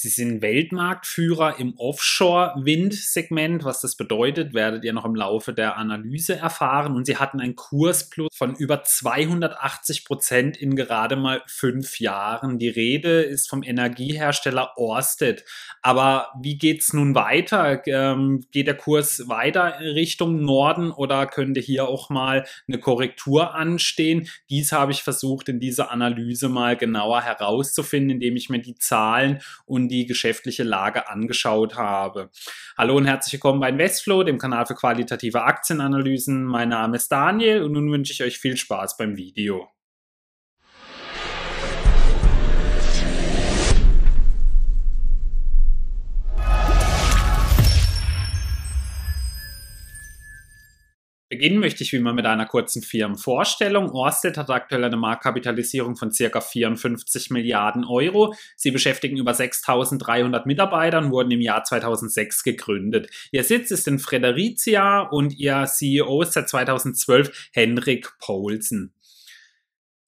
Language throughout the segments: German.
Sie sind Weltmarktführer im Offshore-Wind-Segment. Was das bedeutet, werdet ihr noch im Laufe der Analyse erfahren. Und sie hatten einen Kursplus von über 280 Prozent in gerade mal fünf Jahren. Die Rede ist vom Energiehersteller Orsted. Aber wie geht's nun weiter? Ähm, geht der Kurs weiter Richtung Norden oder könnte hier auch mal eine Korrektur anstehen? Dies habe ich versucht in dieser Analyse mal genauer herauszufinden, indem ich mir die Zahlen und die geschäftliche Lage angeschaut habe. Hallo und herzlich willkommen bei Investflow, dem Kanal für qualitative Aktienanalysen. Mein Name ist Daniel und nun wünsche ich euch viel Spaß beim Video. Beginnen möchte ich wie immer mit einer kurzen Firmenvorstellung. Orsted hat aktuell eine Marktkapitalisierung von circa 54 Milliarden Euro. Sie beschäftigen über 6300 Mitarbeiter und wurden im Jahr 2006 gegründet. Ihr Sitz ist in Fredericia und ihr CEO ist seit 2012 Henrik Poulsen.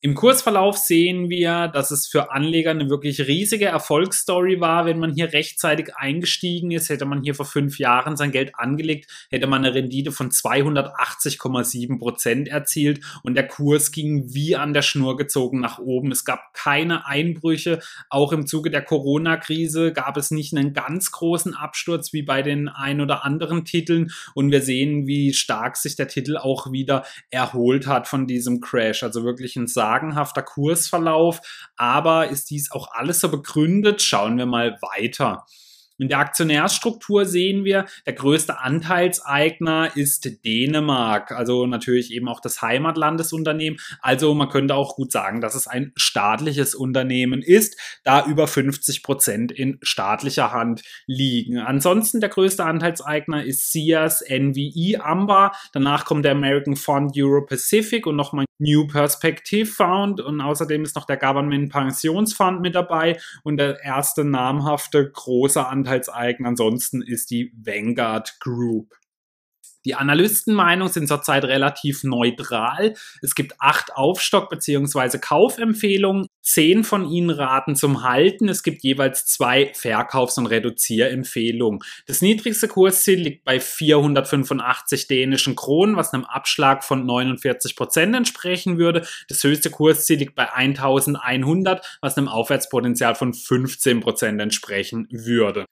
Im Kursverlauf sehen wir, dass es für Anleger eine wirklich riesige Erfolgsstory war. Wenn man hier rechtzeitig eingestiegen ist, hätte man hier vor fünf Jahren sein Geld angelegt, hätte man eine Rendite von 280,7 Prozent erzielt und der Kurs ging wie an der Schnur gezogen nach oben. Es gab keine Einbrüche. Auch im Zuge der Corona-Krise gab es nicht einen ganz großen Absturz wie bei den ein oder anderen Titeln und wir sehen, wie stark sich der Titel auch wieder erholt hat von diesem Crash. Also wirklich ein sagenhafter Kursverlauf, aber ist dies auch alles so begründet? Schauen wir mal weiter. In der Aktionärsstruktur sehen wir, der größte Anteilseigner ist Dänemark, also natürlich eben auch das Heimatlandesunternehmen. Also man könnte auch gut sagen, dass es ein staatliches Unternehmen ist, da über 50 Prozent in staatlicher Hand liegen. Ansonsten der größte Anteilseigner ist Sears, NVE, Amba. Danach kommt der American Fund Euro Pacific und nochmal New Perspective Fund und außerdem ist noch der Government Pensionsfund mit dabei und der erste namhafte große Anteil Anteilseigner. Ansonsten ist die Vanguard Group. Die Analystenmeinung sind zurzeit relativ neutral. Es gibt acht Aufstock- bzw. Kaufempfehlungen. Zehn von ihnen raten zum Halten. Es gibt jeweils zwei Verkaufs- und Reduzierempfehlungen. Das niedrigste Kursziel liegt bei 485 dänischen Kronen, was einem Abschlag von 49 Prozent entsprechen würde. Das höchste Kursziel liegt bei 1100, was einem Aufwärtspotenzial von 15 Prozent entsprechen würde.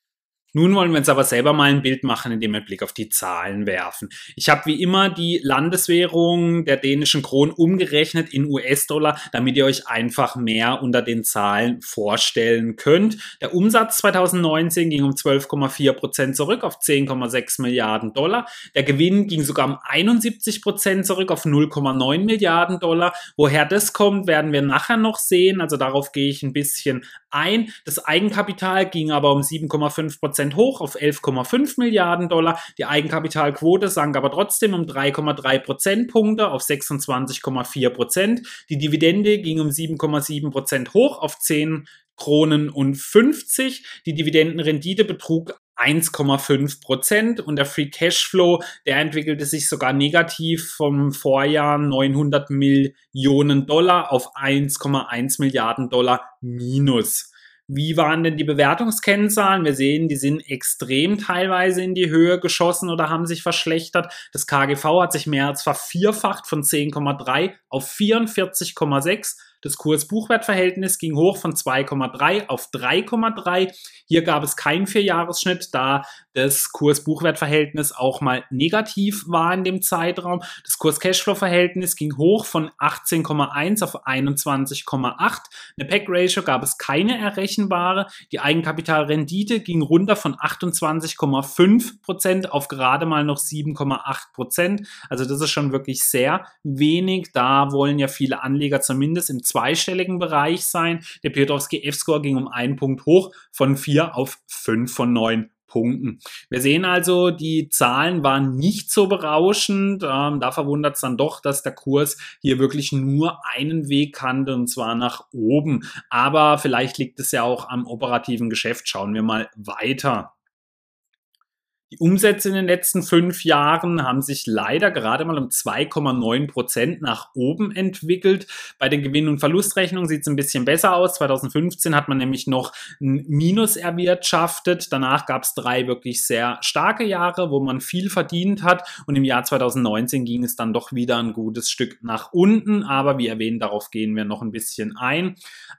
Nun wollen wir uns aber selber mal ein Bild machen, indem wir einen Blick auf die Zahlen werfen. Ich habe wie immer die Landeswährung der dänischen Kronen umgerechnet in US-Dollar, damit ihr euch einfach mehr unter den Zahlen vorstellen könnt. Der Umsatz 2019 ging um 12,4 Prozent zurück auf 10,6 Milliarden Dollar. Der Gewinn ging sogar um 71 Prozent zurück auf 0,9 Milliarden Dollar. Woher das kommt, werden wir nachher noch sehen. Also darauf gehe ich ein bisschen ein. Das Eigenkapital ging aber um 7,5 Prozent Prozent hoch auf 11,5 Milliarden Dollar. Die Eigenkapitalquote sank aber trotzdem um 3,3 Prozentpunkte auf 26,4 Prozent. Die Dividende ging um 7,7 Prozent hoch auf 10 Kronen und 50. Die Dividendenrendite betrug 1,5 Prozent und der Free Cashflow, der entwickelte sich sogar negativ vom Vorjahr 900 Millionen Dollar auf 1,1 Milliarden Dollar minus. Wie waren denn die Bewertungskennzahlen? Wir sehen, die sind extrem teilweise in die Höhe geschossen oder haben sich verschlechtert. Das KGV hat sich mehr als vervierfacht von 10,3 auf 44,6 das Kurs-Buchwert-Verhältnis ging hoch von 2,3 auf 3,3. Hier gab es keinen Vierjahresschnitt, da das Kurs-Buchwert-Verhältnis auch mal negativ war in dem Zeitraum. Das Kurs-Cashflow-Verhältnis ging hoch von 18,1 auf 21,8. Eine PEC-Ratio gab es keine errechenbare. Die Eigenkapitalrendite ging runter von 28,5 Prozent auf gerade mal noch 7,8 Prozent. Also das ist schon wirklich sehr wenig. Da wollen ja viele Anleger zumindest im zweistelligen Bereich sein. Der Piotrowski F-Score ging um einen Punkt hoch von 4 auf 5 von 9 Punkten. Wir sehen also, die Zahlen waren nicht so berauschend. Ähm, da verwundert es dann doch, dass der Kurs hier wirklich nur einen Weg kannte und zwar nach oben. Aber vielleicht liegt es ja auch am operativen Geschäft. Schauen wir mal weiter. Die Umsätze in den letzten fünf Jahren haben sich leider gerade mal um 2,9 Prozent nach oben entwickelt. Bei den Gewinn- und Verlustrechnungen sieht es ein bisschen besser aus. 2015 hat man nämlich noch ein Minus erwirtschaftet. Danach gab es drei wirklich sehr starke Jahre, wo man viel verdient hat. Und im Jahr 2019 ging es dann doch wieder ein gutes Stück nach unten. Aber wie erwähnt, darauf gehen wir noch ein bisschen ein.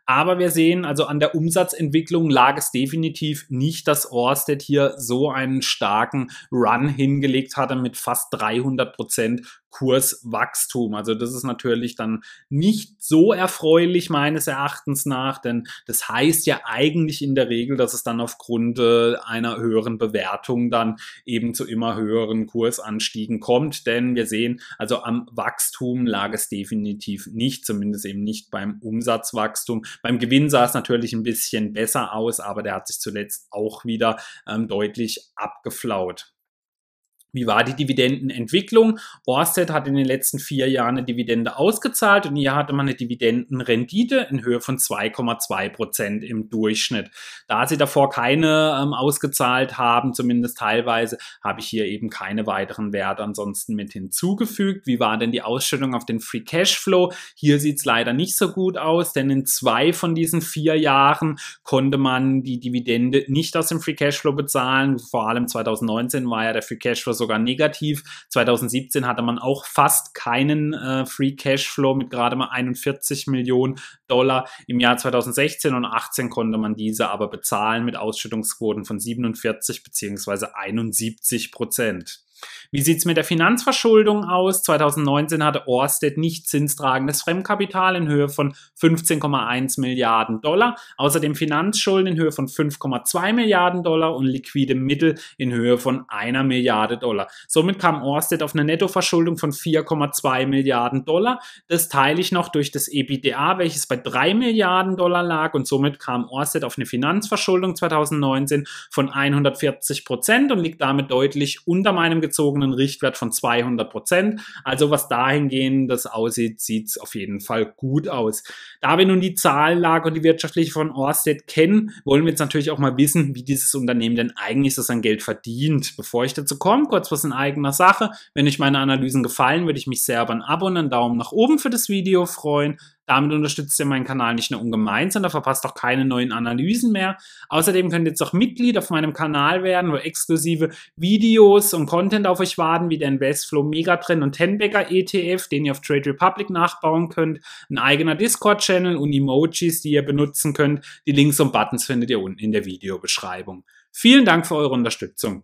Aber wir sehen also an der Umsatzentwicklung lag es definitiv nicht, dass Orsted hier so einen starken starken Run hingelegt hatte mit fast 300 Prozent Kurswachstum. Also das ist natürlich dann nicht so erfreulich meines Erachtens nach, denn das heißt ja eigentlich in der Regel, dass es dann aufgrund äh, einer höheren Bewertung dann eben zu immer höheren Kursanstiegen kommt, denn wir sehen, also am Wachstum lag es definitiv nicht, zumindest eben nicht beim Umsatzwachstum. Beim Gewinn sah es natürlich ein bisschen besser aus, aber der hat sich zuletzt auch wieder ähm, deutlich abgeflaut. Wie war die Dividendenentwicklung? Orsted hat in den letzten vier Jahren eine Dividende ausgezahlt und hier hatte man eine Dividendenrendite in Höhe von 2,2 Prozent im Durchschnitt. Da sie davor keine ähm, ausgezahlt haben, zumindest teilweise, habe ich hier eben keine weiteren Werte ansonsten mit hinzugefügt. Wie war denn die Ausschüttung auf den Free Cashflow? Hier sieht es leider nicht so gut aus, denn in zwei von diesen vier Jahren konnte man die Dividende nicht aus dem Free Cashflow bezahlen. Vor allem 2019 war ja der Free Cashflow sogar negativ. 2017 hatte man auch fast keinen äh, Free Cashflow mit gerade mal 41 Millionen Dollar. Im Jahr 2016 und 18 konnte man diese aber bezahlen mit Ausschüttungsquoten von 47 beziehungsweise 71 Prozent. Wie sieht's mit der Finanzverschuldung aus? 2019 hatte Orsted nicht zinstragendes Fremdkapital in Höhe von 15,1 Milliarden Dollar, außerdem Finanzschulden in Höhe von 5,2 Milliarden Dollar und liquide Mittel in Höhe von einer Milliarde Dollar. Somit kam Orsted auf eine Nettoverschuldung von 4,2 Milliarden Dollar. Das teile ich noch durch das EBITDA, welches bei 3 Milliarden Dollar lag und somit kam Orsted auf eine Finanzverschuldung 2019 von 140 Prozent und liegt damit deutlich unter meinem gezogenen Richtwert von 200 Prozent. Also was dahingehend das aussieht, sieht es auf jeden Fall gut aus. Da wir nun die Zahlenlage und die wirtschaftliche von Orsted kennen, wollen wir jetzt natürlich auch mal wissen, wie dieses Unternehmen denn eigentlich so sein Geld verdient. Bevor ich dazu komme, kurz was in eigener Sache. Wenn euch meine Analysen gefallen, würde ich mich sehr über ein Abo und einen Daumen nach oben für das Video freuen. Damit unterstützt ihr meinen Kanal nicht nur ungemein, sondern verpasst auch keine neuen Analysen mehr. Außerdem könnt ihr jetzt auch Mitglied auf meinem Kanal werden, wo exklusive Videos und Content auf euch warten, wie der Investflow Megatrend und Tenbagger ETF, den ihr auf Trade Republic nachbauen könnt, ein eigener Discord-Channel und Emojis, die ihr benutzen könnt. Die Links und Buttons findet ihr unten in der Videobeschreibung. Vielen Dank für eure Unterstützung.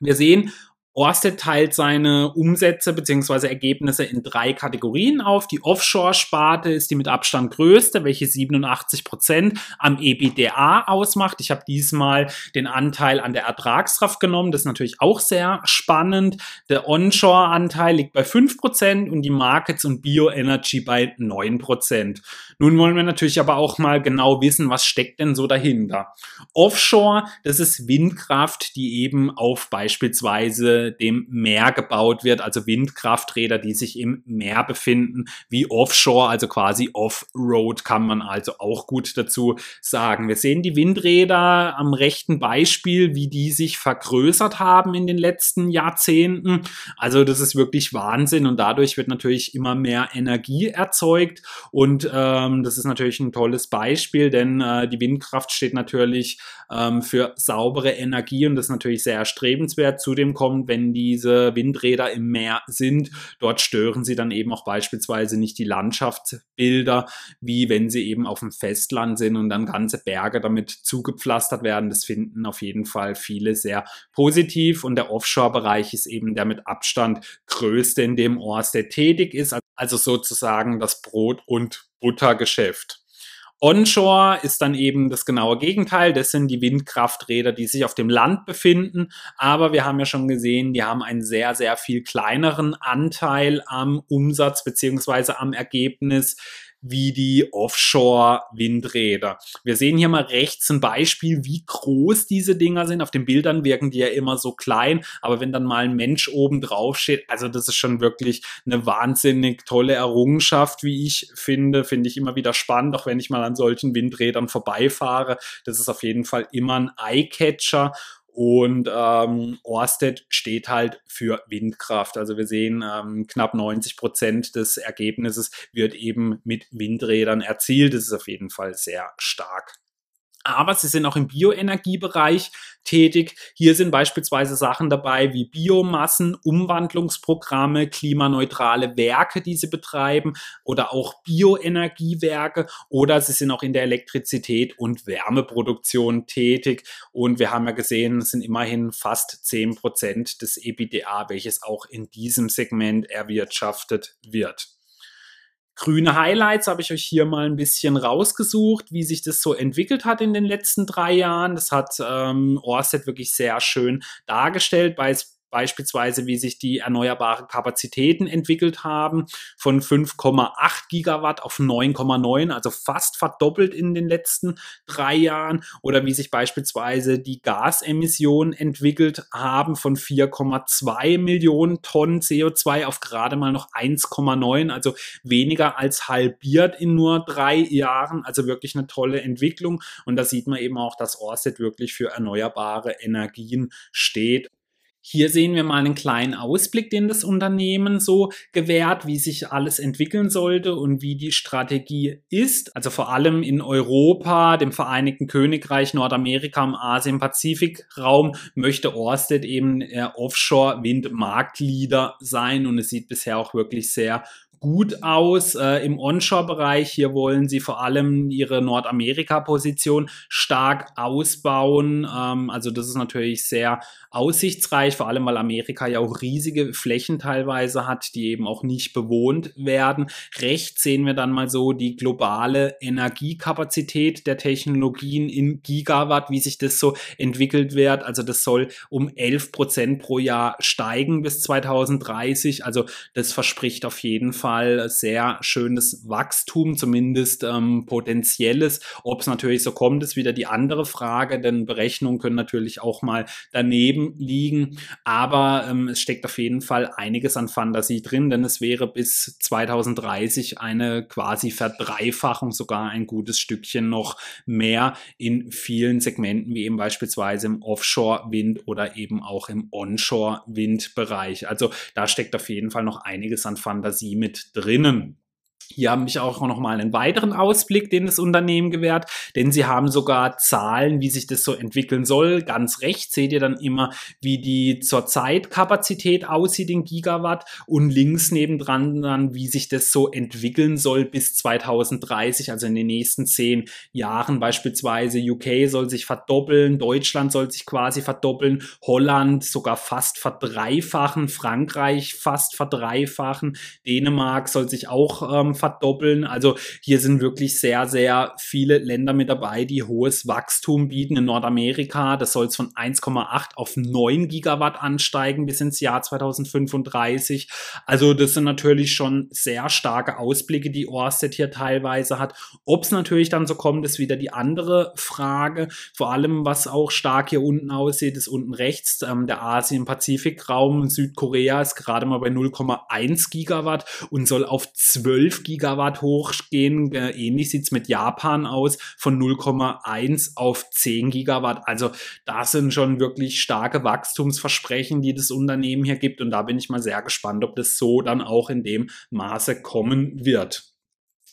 Wir sehen, Orsted teilt seine Umsätze bzw. Ergebnisse in drei Kategorien auf. Die Offshore-Sparte ist die mit Abstand größte, welche 87 Prozent am EBITDA ausmacht. Ich habe diesmal den Anteil an der Ertragskraft genommen. Das ist natürlich auch sehr spannend. Der Onshore-Anteil liegt bei 5 Prozent und die Markets und Bioenergy bei 9 Prozent. Nun wollen wir natürlich aber auch mal genau wissen, was steckt denn so dahinter. Offshore, das ist Windkraft, die eben auf beispielsweise dem Meer gebaut wird, also Windkrafträder, die sich im Meer befinden, wie Offshore, also quasi Off-Road kann man also auch gut dazu sagen. Wir sehen die Windräder am rechten Beispiel, wie die sich vergrößert haben in den letzten Jahrzehnten. Also das ist wirklich Wahnsinn und dadurch wird natürlich immer mehr Energie erzeugt und ähm, das ist natürlich ein tolles Beispiel, denn äh, die Windkraft steht natürlich ähm, für saubere Energie und das ist natürlich sehr erstrebenswert. Zudem kommt, wenn diese Windräder im Meer sind. Dort stören sie dann eben auch beispielsweise nicht die Landschaftsbilder, wie wenn sie eben auf dem Festland sind und dann ganze Berge damit zugepflastert werden. Das finden auf jeden Fall viele sehr positiv und der Offshore-Bereich ist eben der mit Abstand größte, in dem Orsted tätig ist, also sozusagen das Brot- und Buttergeschäft. Onshore ist dann eben das genaue Gegenteil. Das sind die Windkrafträder, die sich auf dem Land befinden. Aber wir haben ja schon gesehen, die haben einen sehr, sehr viel kleineren Anteil am Umsatz beziehungsweise am Ergebnis wie die Offshore-Windräder. Wir sehen hier mal rechts ein Beispiel, wie groß diese Dinger sind. Auf den Bildern wirken die ja immer so klein, aber wenn dann mal ein Mensch oben drauf steht, also das ist schon wirklich eine wahnsinnig tolle Errungenschaft, wie ich finde, finde ich immer wieder spannend, auch wenn ich mal an solchen Windrädern vorbeifahre. Das ist auf jeden Fall immer ein Eyecatcher Und ähm, Orsted steht halt für Windkraft. Also wir sehen, ähm, knapp 90 Prozent des Ergebnisses wird eben mit Windrädern erzielt. Das ist auf jeden Fall sehr stark aber sie sind auch im Bioenergiebereich tätig. Hier sind beispielsweise Sachen dabei wie Biomassen, Umwandlungsprogramme, klimaneutrale Werke, die sie betreiben oder auch Bioenergiewerke oder sie sind auch in der Elektrizität und Wärmeproduktion tätig. Und wir haben ja gesehen, es sind immerhin fast 10 Prozent des EBDA, welches auch in diesem Segment erwirtschaftet wird. Grüne Highlights habe ich euch hier mal ein bisschen rausgesucht, wie sich das so entwickelt hat in den letzten drei Jahren. Das hat ähm, Orsted wirklich sehr schön dargestellt. Bei beispielsweise wie sich die erneuerbaren Kapazitäten entwickelt haben, von 5,8 Gigawatt auf 9,9, also fast verdoppelt in den letzten drei Jahren, oder wie sich beispielsweise die Gasemissionen entwickelt haben, von 4,2 Millionen Tonnen CO2 auf gerade mal noch 1,9, also weniger als halbiert in nur drei Jahren, also wirklich eine tolle Entwicklung. Und da sieht man eben auch, dass Orsted wirklich für erneuerbare Energien steht hier sehen wir mal einen kleinen Ausblick, den das Unternehmen so gewährt, wie sich alles entwickeln sollte und wie die Strategie ist. Also vor allem in Europa, dem Vereinigten Königreich, Nordamerika, im Asien-Pazifik-Raum möchte Orsted eben Offshore-Wind-Marktleader sein und es sieht bisher auch wirklich sehr gut aus äh, im Onshore-Bereich. Hier wollen sie vor allem ihre Nordamerika-Position stark ausbauen. Ähm, also das ist natürlich sehr aussichtsreich, vor allem weil Amerika ja auch riesige Flächen teilweise hat, die eben auch nicht bewohnt werden. Rechts sehen wir dann mal so die globale Energiekapazität der Technologien in Gigawatt, wie sich das so entwickelt wird. Also das soll um 11 Prozent pro Jahr steigen bis 2030. Also das verspricht auf jeden Fall Fall sehr schönes Wachstum, zumindest ähm, potenzielles. Ob es natürlich so kommt, ist wieder die andere Frage, denn Berechnungen können natürlich auch mal daneben liegen. Aber ähm, es steckt auf jeden Fall einiges an Fantasie drin, denn es wäre bis 2030 eine quasi Verdreifachung, sogar ein gutes Stückchen noch mehr in vielen Segmenten, wie eben beispielsweise im Offshore-Wind oder eben auch im Onshore-Wind-Bereich. Also da steckt auf jeden Fall noch einiges an Fantasie mit drinnen. Hier habe ich auch noch mal einen weiteren Ausblick, den das Unternehmen gewährt, denn sie haben sogar Zahlen, wie sich das so entwickeln soll. Ganz rechts seht ihr dann immer, wie die zurzeit Kapazität aussieht in Gigawatt und links nebendran dann, wie sich das so entwickeln soll bis 2030, also in den nächsten zehn Jahren beispielsweise. UK soll sich verdoppeln, Deutschland soll sich quasi verdoppeln, Holland sogar fast verdreifachen, Frankreich fast verdreifachen, Dänemark soll sich auch ähm, verdoppeln. Also hier sind wirklich sehr, sehr viele Länder mit dabei, die hohes Wachstum bieten. In Nordamerika, das soll es von 1,8 auf 9 Gigawatt ansteigen bis ins Jahr 2035. Also das sind natürlich schon sehr starke Ausblicke, die Orsted hier teilweise hat. Ob es natürlich dann so kommt, ist wieder die andere Frage. Vor allem, was auch stark hier unten aussieht, ist unten rechts ähm, der Asien-Pazifik-Raum. Südkorea ist gerade mal bei 0,1 Gigawatt und soll auf 12 Gigawatt hochgehen. Äh, ähnlich sieht's mit Japan aus, von 0,1 auf 10 Gigawatt. Also das sind schon wirklich starke Wachstumsversprechen, die das Unternehmen hier gibt. Und da bin ich mal sehr gespannt, ob das so dann auch in dem Maße kommen wird.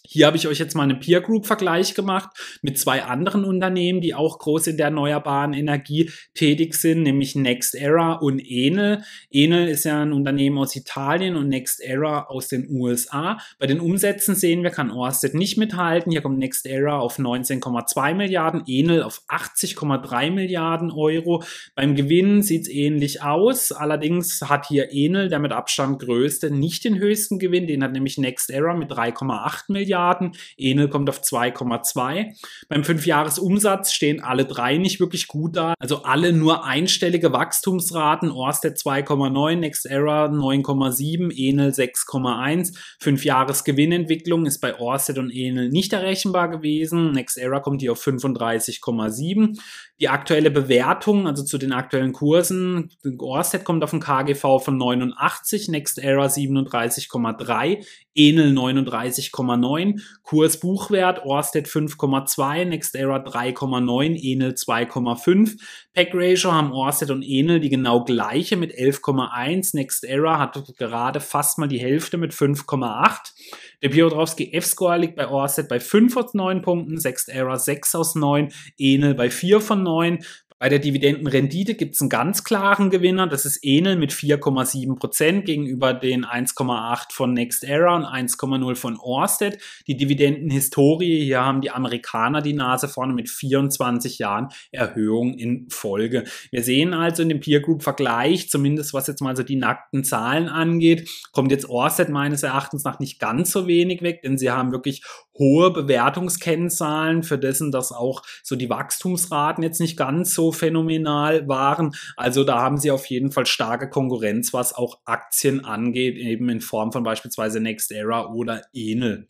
Hier habe ich euch jetzt mal einen Peer Group Vergleich gemacht mit zwei anderen Unternehmen, die auch groß in der erneuerbaren Energie tätig sind, nämlich NextEra und Enel. Enel ist ja ein Unternehmen aus Italien und NextEra aus den USA. Bei den Umsätzen sehen wir, kann Orsted nicht mithalten. Hier kommt NextEra auf 19,2 Milliarden, Enel auf 80,3 Milliarden Euro. Beim Gewinn sieht es ähnlich aus. Allerdings hat hier Enel, der mit Abstand größte, nicht den höchsten Gewinn. Den hat nämlich NextEra mit 3,8 Milliarden. Milliarden. Enel kommt auf 2,2. Beim Fünfjahresumsatz stehen alle drei nicht wirklich gut da. Also alle nur einstellige Wachstumsraten. Orsted 2,9, NextEra 9,7, Enel 6,1. Fünfjahresgewinnentwicklung ist bei Orsted und Enel nicht errechenbar gewesen. NextEra kommt hier auf 35,7. Die aktuelle Bewertung, also zu den aktuellen Kursen, Orsted kommt auf ein KGV von 89, Next Era 37,3, Enel 39,9, Kurs Buchwert, Orsted 5,2, Next Era 3,9, Enel 2,5. Pack Ratio haben Orsted und Enel die genau gleiche mit 11,1. Next Era hat gerade fast mal die Hälfte mit 5,8. Der Piotrowski F-Score liegt bei Orsted bei 5 aus 9 Punkten, Next Era 6 aus 9, Enel bei 4 von 9. Bei der Dividendenrendite gibt es einen ganz klaren Gewinner, das ist Enel mit 4,7 Prozent gegenüber den 1,8 von NextEra und 1,0 von Orsted. Die Dividendenhistorie, hier haben die Amerikaner die Nase vorne mit 24 Jahren Erhöhung in Folge. Wir sehen also in dem Peer Group Vergleich, zumindest was jetzt mal so die nackten Zahlen angeht, kommt jetzt Orsted meines Erachtens nach nicht ganz so wenig weg, denn sie haben wirklich hohe Bewertungskennzahlen für dessen, dass auch so die Wachstumsraten jetzt nicht ganz so phänomenal waren. Also da haben sie auf jeden Fall starke Konkurrenz, was auch Aktien angeht, eben in Form von beispielsweise NextEra oder Enel.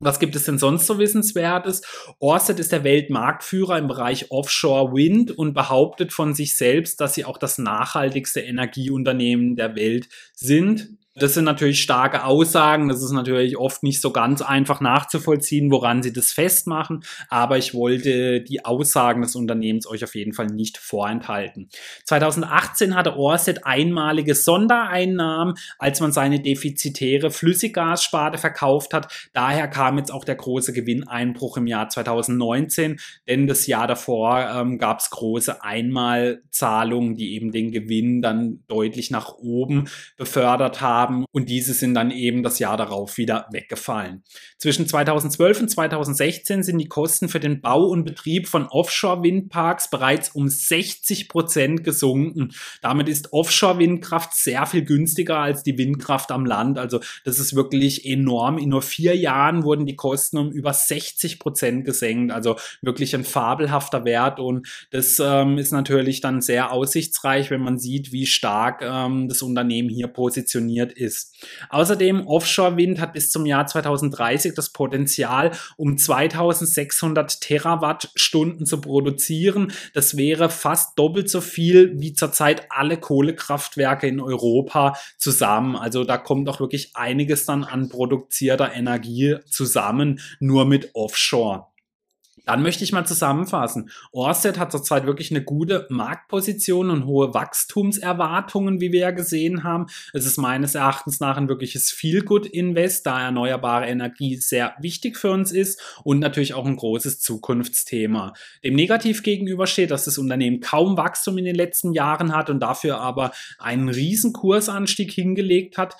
Was gibt es denn sonst so Wissenswertes? Orsted ist der Weltmarktführer im Bereich Offshore Wind und behauptet von sich selbst, dass sie auch das nachhaltigste Energieunternehmen der Welt sind. Das sind natürlich starke Aussagen. Das ist natürlich oft nicht so ganz einfach nachzuvollziehen, woran sie das festmachen. Aber ich wollte die Aussagen des Unternehmens euch auf jeden Fall nicht vorenthalten. 2018 hatte Orsted einmalige Sondereinnahmen, als man seine defizitäre Flüssiggassparte verkauft hat. Daher kam jetzt auch der große Gewinneinbruch im Jahr 2019, denn das Jahr davor ähm, gab es große Einmalzahlungen, die eben den Gewinn dann deutlich nach oben befördert haben haben und diese sind dann eben das Jahr darauf wieder weggefallen. Zwischen 2012 und 2016 sind die Kosten für den Bau und Betrieb von Offshore-Windparks bereits um 60 Prozent gesunken. Damit ist Offshore-Windkraft sehr viel günstiger als die Windkraft am Land. Also das ist wirklich enorm. In nur vier Jahren wurden die Kosten um über 60 Prozent gesenkt. Also wirklich ein fabelhafter Wert und das ähm, ist natürlich dann sehr aussichtsreich, wenn man sieht, wie stark ähm, das Unternehmen hier positioniert ist. Außerdem Offshore-Wind hat bis zum Jahr 2030 das Potenzial, um 2600 Terawattstunden zu produzieren. Das wäre fast doppelt so viel wie zurzeit alle Kohlekraftwerke in Europa zusammen. Also da kommt auch wirklich einiges dann an produzierter Energie zusammen, nur mit Offshore. Dann möchte ich mal zusammenfassen. Orsted hat zurzeit wirklich eine gute Marktposition und hohe Wachstumserwartungen, wie wir ja gesehen haben. Es ist meines Erachtens nach ein wirkliches Feel-Good-Invest, da erneuerbare Energie sehr wichtig für uns ist und natürlich auch ein großes Zukunftsthema. Dem negativ gegenüber steht, dass das Unternehmen kaum Wachstum in den letzten Jahren hat und dafür aber einen riesen Kursanstieg hingelegt hat.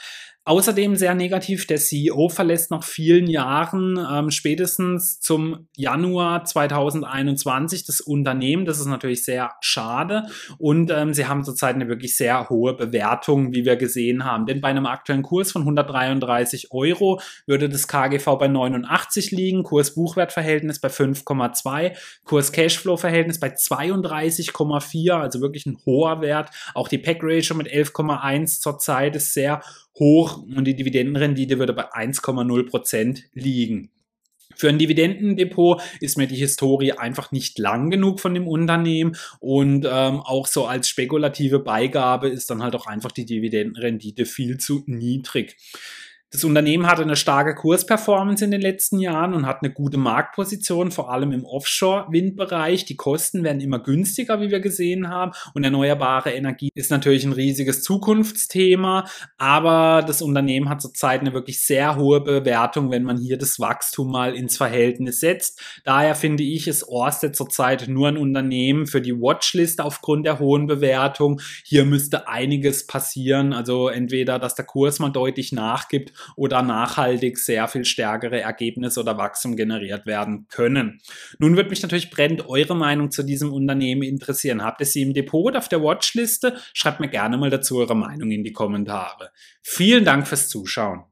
Außerdem sehr negativ, der CEO verlässt nach vielen Jahren, ähm, spätestens zum Januar 2021, das Unternehmen. Das ist natürlich sehr schade. Und ähm, sie haben zurzeit eine wirklich sehr hohe Bewertung, wie wir gesehen haben. Denn bei einem aktuellen Kurs von 133 Euro würde das KGV bei 89 liegen, Kurs-Buchwert-Verhältnis bei 5,2, Kurs-Cashflow-Verhältnis bei 32,4, also wirklich ein hoher Wert. Auch die Pack-Ratio mit 11,1 zurzeit ist sehr hoch und die Dividendenrendite würde bei 1,0 Prozent liegen. Für ein Dividendendepot ist mir die Historie einfach nicht lang genug von dem Unternehmen und ähm, auch so als spekulative Beigabe ist dann halt auch einfach die Dividendenrendite viel zu niedrig. Das Unternehmen hatte eine starke Kursperformance in den letzten Jahren und hat eine gute Marktposition, vor allem im Offshore-Windbereich. Die Kosten werden immer günstiger, wie wir gesehen haben. Und erneuerbare Energie ist natürlich ein riesiges Zukunftsthema. Aber das Unternehmen hat zurzeit eine wirklich sehr hohe Bewertung, wenn man hier das Wachstum mal ins Verhältnis setzt. Daher finde ich, ist Orsted zurzeit nur ein Unternehmen für die Watchlist aufgrund der hohen Bewertung. Hier müsste einiges passieren. Also entweder, dass der Kurs mal deutlich nachgibt oder nachhaltig sehr viel stärkere Ergebnisse oder Wachstum generiert werden können. Nun wird mich natürlich brennend eure Meinung zu diesem Unternehmen interessieren. Habt ihr sie im Depot oder auf der Watchliste? Schreibt mir gerne mal dazu eure Meinung in die Kommentare. Vielen Dank fürs Zuschauen.